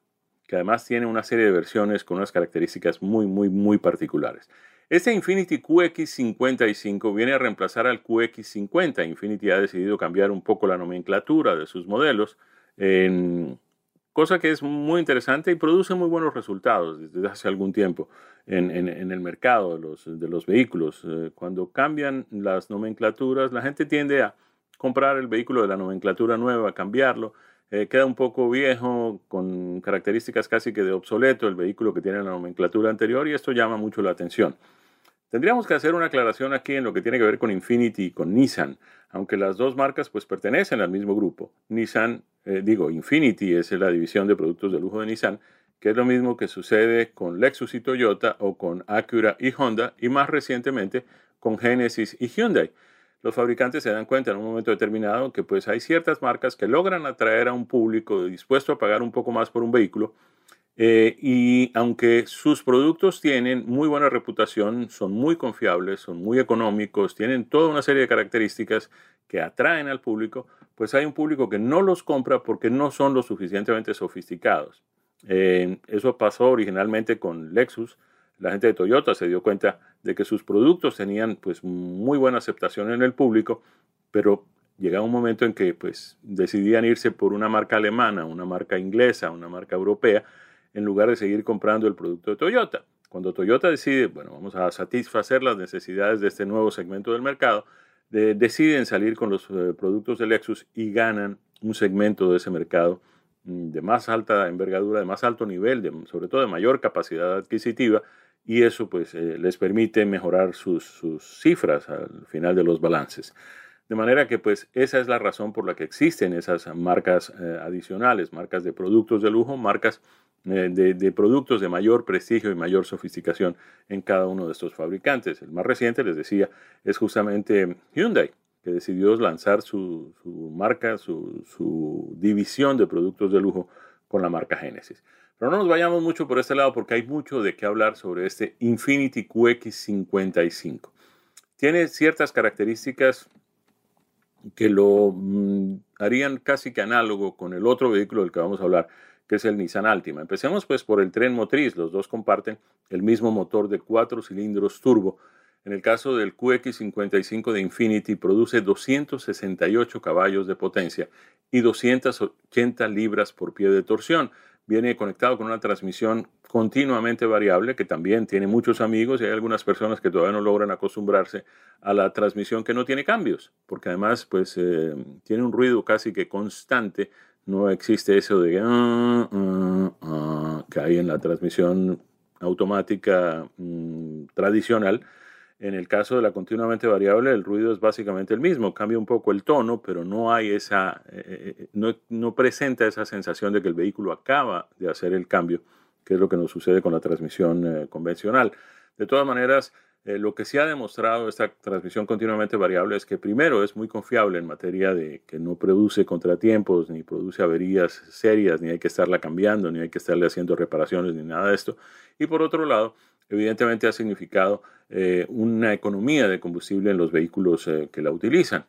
que además tiene una serie de versiones con unas características muy, muy, muy particulares. Este Infinity QX55 viene a reemplazar al QX50. Infinity ha decidido cambiar un poco la nomenclatura de sus modelos, cosa que es muy interesante y produce muy buenos resultados desde hace algún tiempo en, el mercado de los, de los vehículos. Eh, cuando cambian las nomenclaturas, la gente tiende a comprar el vehículo de la nomenclatura nueva, cambiarlo. Eh, queda un poco viejo, con características casi que de obsoleto el vehículo que tiene la nomenclatura anterior y esto llama mucho la atención. Tendríamos que hacer una aclaración aquí en lo que tiene que ver con Infinity y con Nissan, aunque las dos marcas pues pertenecen al mismo grupo. Nissan, eh, digo, Infinity es la división de productos de lujo de Nissan, que es lo mismo que sucede con Lexus y Toyota o con Acura y Honda y más recientemente con Genesis y Hyundai. Los fabricantes se dan cuenta en un momento determinado que pues hay ciertas marcas que logran atraer a un público dispuesto a pagar un poco más por un vehículo eh, y aunque sus productos tienen muy buena reputación, son muy confiables, son muy económicos, tienen toda una serie de características que atraen al público, pues hay un público que no los compra porque no son lo suficientemente sofisticados. Eh, eso pasó originalmente con Lexus. La gente de Toyota se dio cuenta de que sus productos tenían pues muy buena aceptación en el público, pero llegaba un momento en que pues decidían irse por una marca alemana, una marca inglesa, una marca europea, en lugar de seguir comprando el producto de Toyota. Cuando Toyota decide, bueno, vamos a satisfacer las necesidades de este nuevo segmento del mercado, deciden salir con los eh, productos de Lexus y ganan un segmento de ese mercado mm, de más alta envergadura, de más alto nivel, de, sobre todo de mayor capacidad adquisitiva, y eso pues eh, les permite mejorar sus, sus, cifras al final de los balances. De manera que pues esa es la razón por la que existen esas marcas eh, adicionales, marcas de productos de lujo, marcas eh, de, productos de mayor prestigio y mayor sofisticación en cada uno de estos fabricantes. El más reciente, les decía, es justamente Hyundai, que decidió lanzar su, marca, su, división de productos de lujo con la marca Genesis. Pero no nos vayamos mucho por este lado porque hay mucho de qué hablar sobre este Infinity QX55. Tiene ciertas características que lo mm, harían casi que análogo con el otro vehículo del que vamos a hablar, que es el Nissan Altima. Empecemos pues por el tren motriz. Los dos comparten el mismo motor de cuatro cilindros turbo. En el caso del QX55 de Infinity produce 268 caballos de potencia y 280 libras por pie de torsión. Viene conectado con una transmisión continuamente variable que también tiene muchos amigos y hay algunas personas que todavía no logran acostumbrarse a la transmisión que no tiene cambios, porque además pues eh, tiene un ruido casi que constante no existe eso de ah, ah, ah", que hay en la transmisión automática mm, tradicional. En el caso de la continuamente variable, el ruido es básicamente el mismo, cambia un poco el tono, pero no hay esa, eh, eh, eh, no, no, presenta esa sensación de que el vehículo acaba de hacer el cambio, que es lo que nos sucede con la transmisión convencional. De todas maneras, lo que se ha demostrado esta transmisión continuamente variable es que primero es muy confiable en materia de que no produce contratiempos, ni produce averías serias, ni hay que estarla cambiando, ni hay que estarle haciendo reparaciones, ni nada de esto. Y por otro lado, evidentemente ha significado eh, una economía de combustible en los vehículos eh, que la utilizan.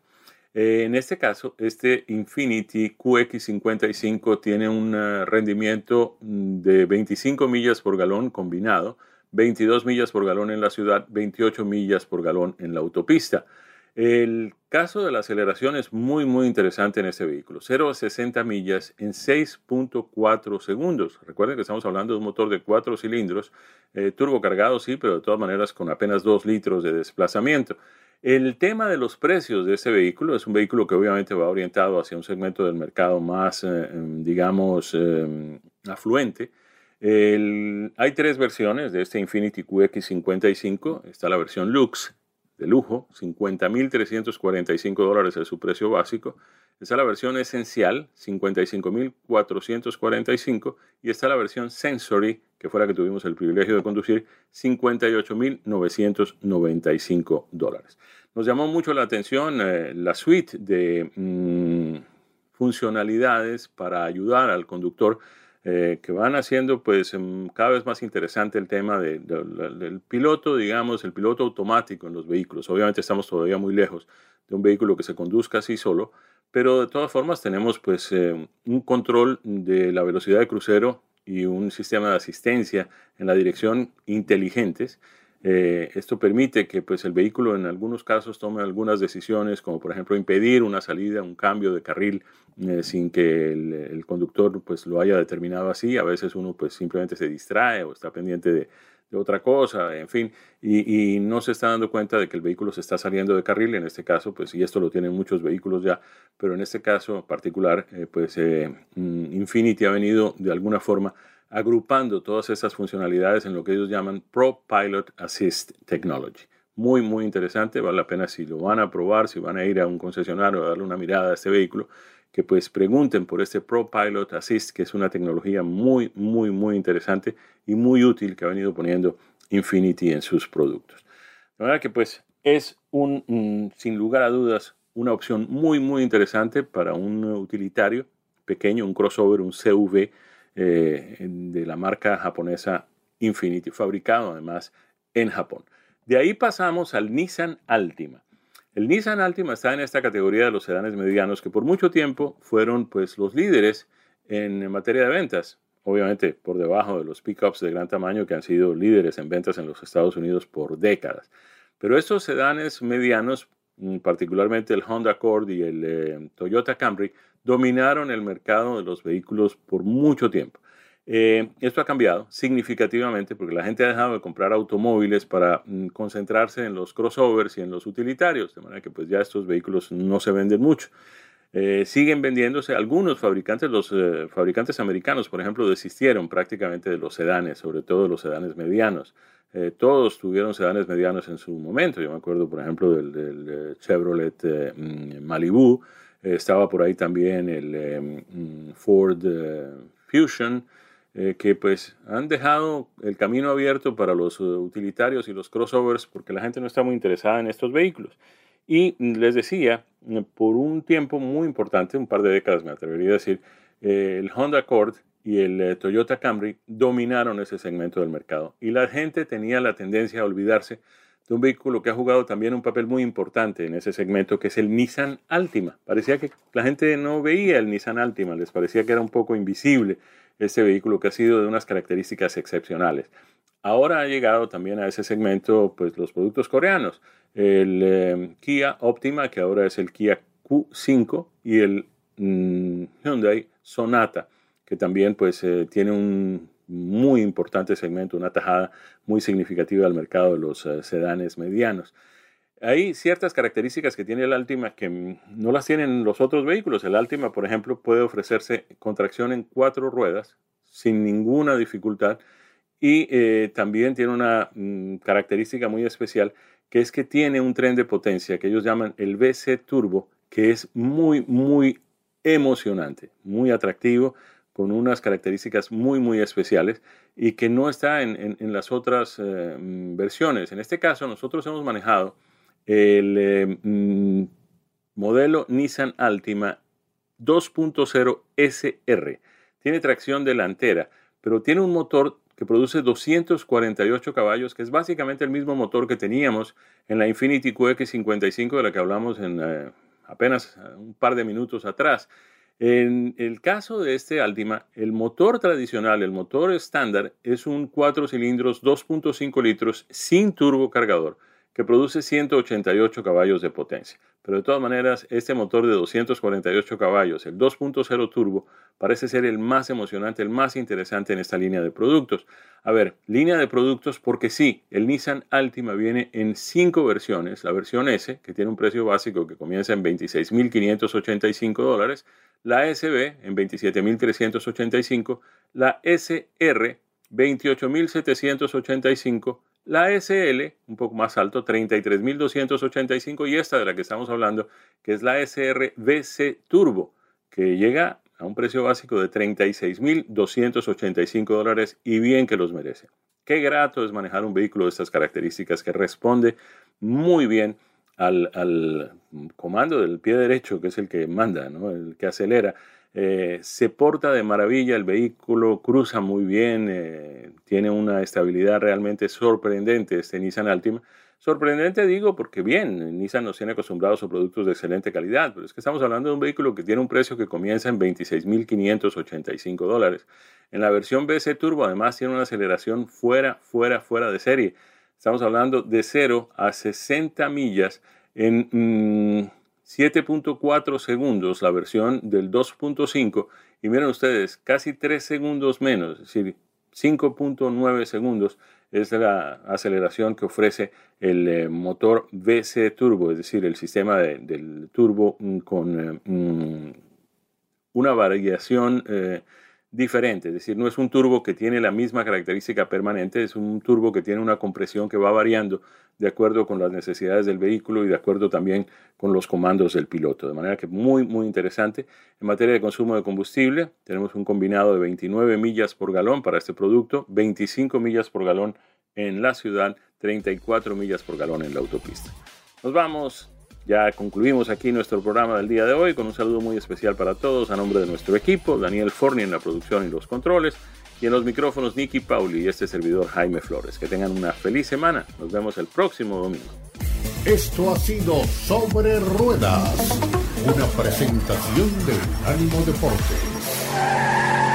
en este caso, este Infinity QX55 tiene un rendimiento mm, de 25 millas por galón combinado, 22 millas por galón en la ciudad, 28 millas por galón en la autopista. El caso de la aceleración es muy, muy interesante en este vehículo. 0 a 60 millas en 6.4 segundos. Recuerden que estamos hablando de un motor de 4 cilindros, eh, turbo cargado, sí, pero de todas maneras con apenas 2 litros de desplazamiento. El tema de los precios de este vehículo es un vehículo que obviamente va orientado hacia un segmento del mercado más, eh, digamos, eh, afluente hay tres versiones de este Infinity QX55. Está la versión Lux, de lujo, 50.345 dólares es su precio básico. Está la versión esencial, 55.445. Y está la versión Sensory, que fue la que tuvimos el privilegio de conducir, 58.995 dólares. Nos llamó mucho la atención eh, la suite de mm, funcionalidades para ayudar al conductor eh, que van haciendo pues em, cada vez más interesante el tema del piloto, digamos, el piloto automático en los vehículos. Obviamente estamos todavía muy lejos de un vehículo que se conduzca así solo, pero de todas formas tenemos pues em, un control de la velocidad de crucero y un sistema de asistencia en la dirección inteligentes eh, esto permite que pues, el vehículo en algunos casos tome algunas decisiones, como por ejemplo impedir una salida, un cambio de carril eh, sin que el, conductor pues, lo haya determinado así. A veces uno pues, simplemente se distrae o está pendiente de, otra cosa, en fin, y, no se está dando cuenta de que el vehículo se está saliendo de carril. En este caso, pues, y esto lo tienen muchos vehículos ya, pero en este caso particular, eh, pues mm, Infinity ha venido de alguna forma agrupando todas esas funcionalidades en lo que ellos llaman Pro Pilot Assist Technology. Muy, muy interesante, vale la pena si lo van a probar, si van a ir a un concesionario a darle una mirada a este vehículo, que pues pregunten por este Pro Pilot Assist, que es una tecnología muy, muy, muy interesante y muy útil que ha venido poniendo Infinity en sus productos. De manera que pues es un, mm, sin lugar a dudas, una opción muy, muy interesante para un utilitario pequeño, un crossover, un CUV eh, de la marca japonesa Infinity, fabricado además en Japón. De ahí pasamos al Nissan Altima. El Nissan Altima está en esta categoría de los sedanes medianos que por mucho tiempo fueron pues los líderes en materia de ventas, obviamente por debajo de los pickups de gran tamaño que han sido líderes en ventas en los Estados Unidos por décadas. Pero estos sedanes medianos, mm, particularmente el Honda Accord y el eh, Toyota Camry, dominaron el mercado de los vehículos por mucho tiempo. Eh, esto ha cambiado significativamente porque la gente ha dejado de comprar automóviles para mm, concentrarse en los crossovers y en los utilitarios, de manera que pues ya estos vehículos no se venden mucho. Eh, siguen vendiéndose algunos fabricantes, los fabricantes americanos, por ejemplo, desistieron prácticamente de los sedanes, sobre todo de los sedanes medianos. Eh, todos tuvieron sedanes medianos en su momento. Yo me acuerdo, por ejemplo, del, Chevrolet eh, mm, Malibu. Eh, estaba por ahí también el mm, Ford Fusion, que pues han dejado el camino abierto para los utilitarios y los crossovers porque la gente no está muy interesada en estos vehículos. Y les decía, por un tiempo muy importante, un par de décadas me atrevería a decir, el Honda Accord y el eh, Toyota Camry dominaron ese segmento del mercado. Y la gente tenía la tendencia a olvidarse de un vehículo que ha jugado también un papel muy importante en ese segmento, que es el Nissan Altima. Parecía que la gente no veía el Nissan Altima, les parecía que era un poco invisible este vehículo que ha sido de unas características excepcionales. Ahora ha llegado también a ese segmento pues, los productos coreanos, el eh, Kia Optima, que ahora es el Kia Q5, y el mm, Hyundai Sonata que también pues eh, tiene un muy importante segmento, una tajada muy significativa del mercado de los eh, sedanes medianos. Hay ciertas características que tiene el Altima que no las tienen los otros vehículos. El Altima, por ejemplo, puede ofrecerse contracción en cuatro ruedas sin ninguna dificultad y eh, también tiene una mm, característica muy especial que es que tiene un tren de potencia que ellos llaman el BC Turbo, que es muy, muy emocionante, muy atractivo con unas características muy, muy especiales y que no está en, las otras eh, mm, versiones. En este caso, nosotros hemos manejado el eh, mm, modelo Nissan Altima 2.0 SR. Tiene tracción delantera, pero tiene un motor que produce 248 caballos, que es básicamente el mismo motor que teníamos en la Infiniti QX55 de la que hablamos en eh, apenas un par de minutos atrás. En el caso de este Altima, el motor tradicional, el motor estándar, es un 4 cilindros 2.5 litros sin turbo cargador que produce 188 caballos de potencia. Pero de todas maneras, este motor de 248 caballos, el 2.0 turbo, parece ser el más emocionante, el más interesante en esta línea de productos. A ver, línea de productos porque sí, el Nissan Altima viene en cinco versiones. La versión S, que tiene un precio básico que comienza en 26.585 dólares, la SB en 27.385, la SR 28.785, la SL, un poco más alto, 33.285 y esta de la que estamos hablando, que es la SR VC Turbo, que llega a un precio básico de 36.285 dólares y bien que los merece. Qué grato es manejar un vehículo de estas características que responde muy bien al, comando del pie derecho, que es el que manda, el que acelera eh, se porta de maravilla, el vehículo cruza muy bien, eh, tiene una estabilidad realmente sorprendente este Nissan Altima. Sorprendente digo porque bien, Nissan nos tiene acostumbrados a productos de excelente calidad, pero es que estamos hablando de un vehículo que tiene un precio que comienza en 26.585 dólares. En la versión BC Turbo además tiene una aceleración fuera, fuera, fuera de serie. Estamos hablando de 0 a 60 millas en... Mm, 7.4 segundos la versión del 2.5 y miren ustedes, casi 3 segundos menos, es decir, 5.9 segundos es la aceleración que ofrece el eh, motor VC Turbo, es decir, el sistema del turbo mm, con eh, mm, una variación eh, diferente, es decir, no es un turbo que tiene la misma característica permanente, es un turbo que tiene una compresión que va variando de acuerdo con las necesidades del vehículo y de acuerdo también con los comandos del piloto. De manera que muy, muy interesante. En materia de consumo de combustible, tenemos un combinado de 29 millas por galón para este producto, 25 millas por galón en la ciudad, 34 millas por galón en la autopista. Nos vamos. Ya concluimos aquí nuestro programa del día de hoy con un saludo muy especial para todos a nombre de nuestro equipo, Daniel Forni en la producción y los controles, y en los micrófonos Nicky Pauli y este servidor Jaime Flores. Que tengan una feliz semana. Nos vemos el próximo domingo. Esto ha sido Sobre Ruedas, una presentación de Ánimo Deportes.